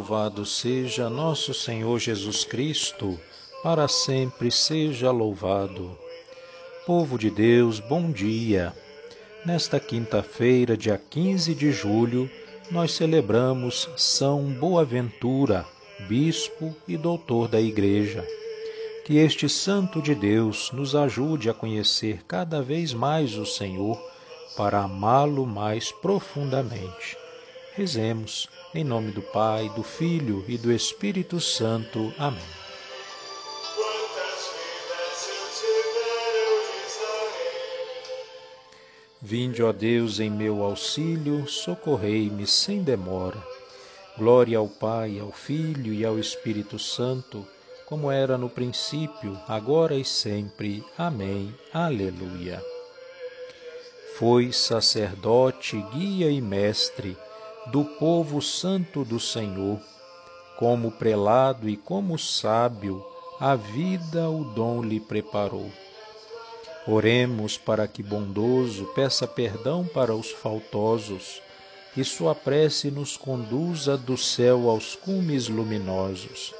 Louvado seja nosso Senhor Jesus Cristo, para sempre seja louvado. Povo de Deus, bom dia. Nesta quinta-feira, dia 15 de julho, nós celebramos São Boaventura, bispo e doutor da Igreja. Que este Santo de Deus nos ajude a conhecer cada vez mais o Senhor para amá-lo mais profundamente. Rezemos em nome do Pai, do Filho e do Espírito Santo. Amém. Vinde, ó Deus, em meu auxílio, socorrei-me sem demora. Glória ao Pai, ao Filho e ao Espírito Santo, como era no princípio, agora e sempre. Amém. Aleluia. Foi sacerdote, guia e mestre do povo santo do Senhor, como prelado e como sábio, a vida o dom lhe preparou. Oremos para que bondoso peça perdão para os faltosos e sua prece nos conduza do céu aos cumes luminosos.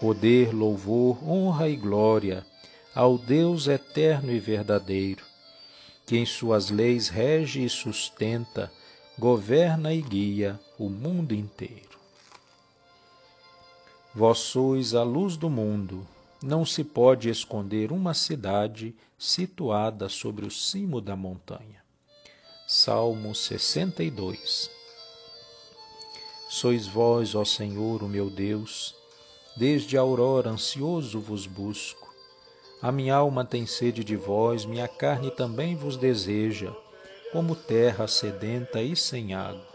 Poder, louvor, honra e glória ao Deus eterno e verdadeiro, que em suas leis rege e sustenta governa e guia o mundo inteiro. Vós sois a luz do mundo, não se pode esconder uma cidade situada sobre o cimo da montanha. Salmo 62 Sois vós, ó Senhor, o meu Deus, desde a aurora ansioso vos busco. A minha alma tem sede de vós, minha carne também vos deseja como terra sedenta e sem água.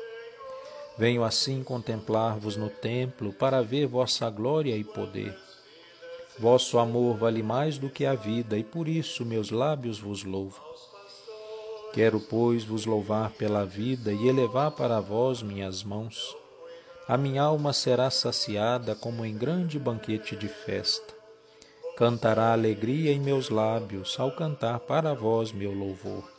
Venho assim contemplar-vos no templo para ver vossa glória e poder. Vosso amor vale mais do que a vida, e por isso meus lábios vos louvam. Quero, pois, vos louvar pela vida e elevar para vós minhas mãos. A minha alma será saciada como em grande banquete de festa. Cantará alegria em meus lábios ao cantar para vós meu louvor.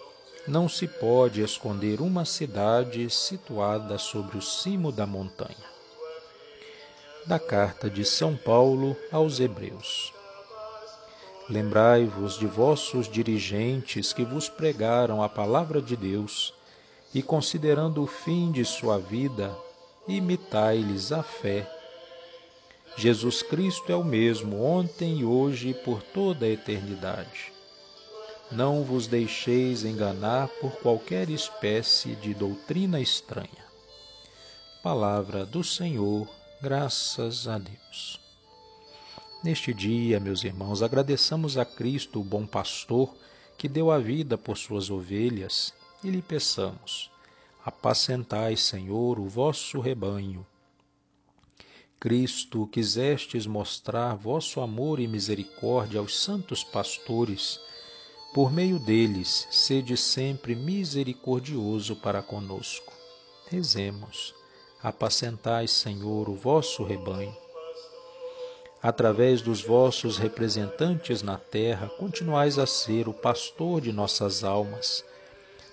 Não se pode esconder uma cidade situada sobre o cimo da montanha. Da carta de São Paulo aos Hebreus. Lembrai-vos de vossos dirigentes que vos pregaram a palavra de Deus, e considerando o fim de sua vida, imitai-lhes a fé. Jesus Cristo é o mesmo ontem e hoje e por toda a eternidade. Não vos deixeis enganar por qualquer espécie de doutrina estranha. Palavra do Senhor, graças a Deus. Neste dia, meus irmãos, agradeçamos a Cristo, o bom pastor, que deu a vida por suas ovelhas, e lhe peçamos: apacentai, Senhor, o vosso rebanho. Cristo, quisestes mostrar vosso amor e misericórdia aos santos pastores, por meio deles, sede sempre misericordioso para conosco. Rezemos. Apacentai, Senhor, o vosso rebanho. Através dos vossos representantes na terra, continuais a ser o pastor de nossas almas.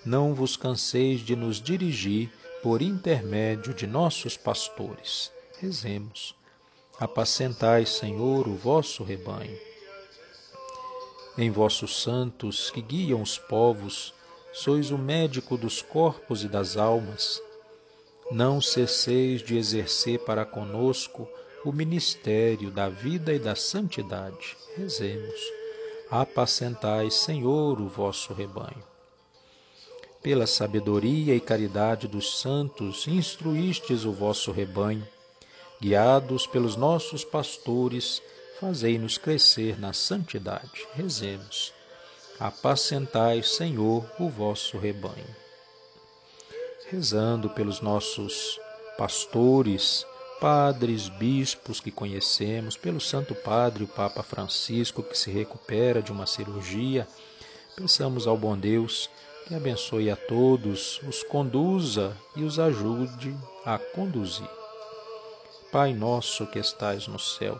Não vos canseis de nos dirigir por intermédio de nossos pastores. Rezemos. Apacentai, Senhor, o vosso rebanho em vossos santos que guiam os povos, sois o médico dos corpos e das almas. Não cesseis de exercer para conosco o ministério da vida e da santidade. Rezemos. Apacentai, Senhor, o vosso rebanho. Pela sabedoria e caridade dos santos, instruístes o vosso rebanho. Guiados pelos nossos pastores, fazei-nos crescer na santidade. Rezemos. Apacentai, Senhor, o vosso rebanho. Rezando pelos nossos pastores, padres, bispos que conhecemos, pelo Santo Padre, o Papa Francisco, que se recupera de uma cirurgia. Pensamos ao bom Deus que abençoe a todos, os conduza e os ajude a conduzir. Pai nosso que estais no céu,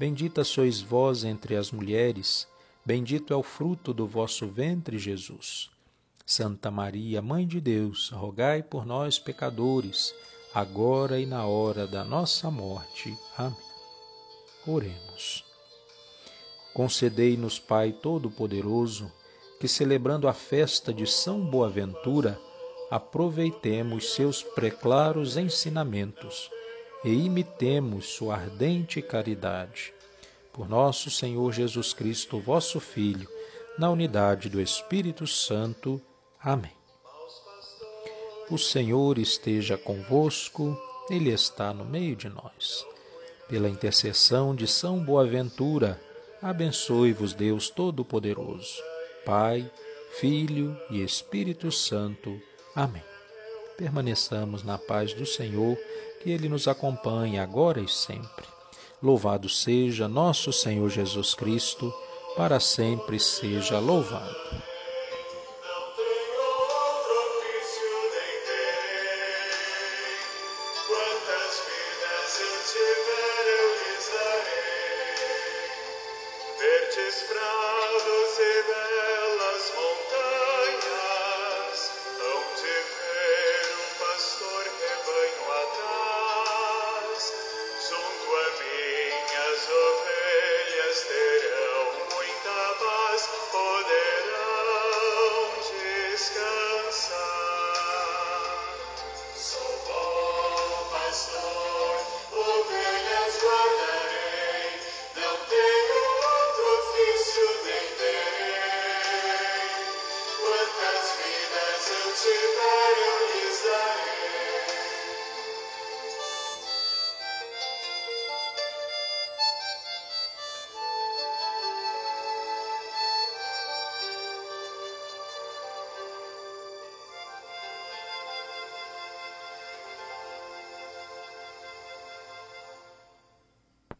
Bendita sois vós entre as mulheres, bendito é o fruto do vosso ventre, Jesus. Santa Maria, Mãe de Deus, rogai por nós, pecadores, agora e na hora da nossa morte. Amém. Oremos. Concedei-nos, Pai Todo-Poderoso, que celebrando a festa de São Boaventura, aproveitemos seus preclaros ensinamentos e imitemos sua ardente caridade. Por nosso Senhor Jesus Cristo, vosso Filho, na unidade do Espírito Santo. Amém. O Senhor esteja convosco, Ele está no meio de nós. Pela intercessão de São Boaventura, abençoe-vos Deus Todo-Poderoso, Pai, Filho e Espírito Santo. Amém. Permaneçamos na paz do Senhor, que Ele nos acompanhe agora e sempre. Louvado seja nosso Senhor Jesus Cristo, para sempre seja louvado. Estes bravos e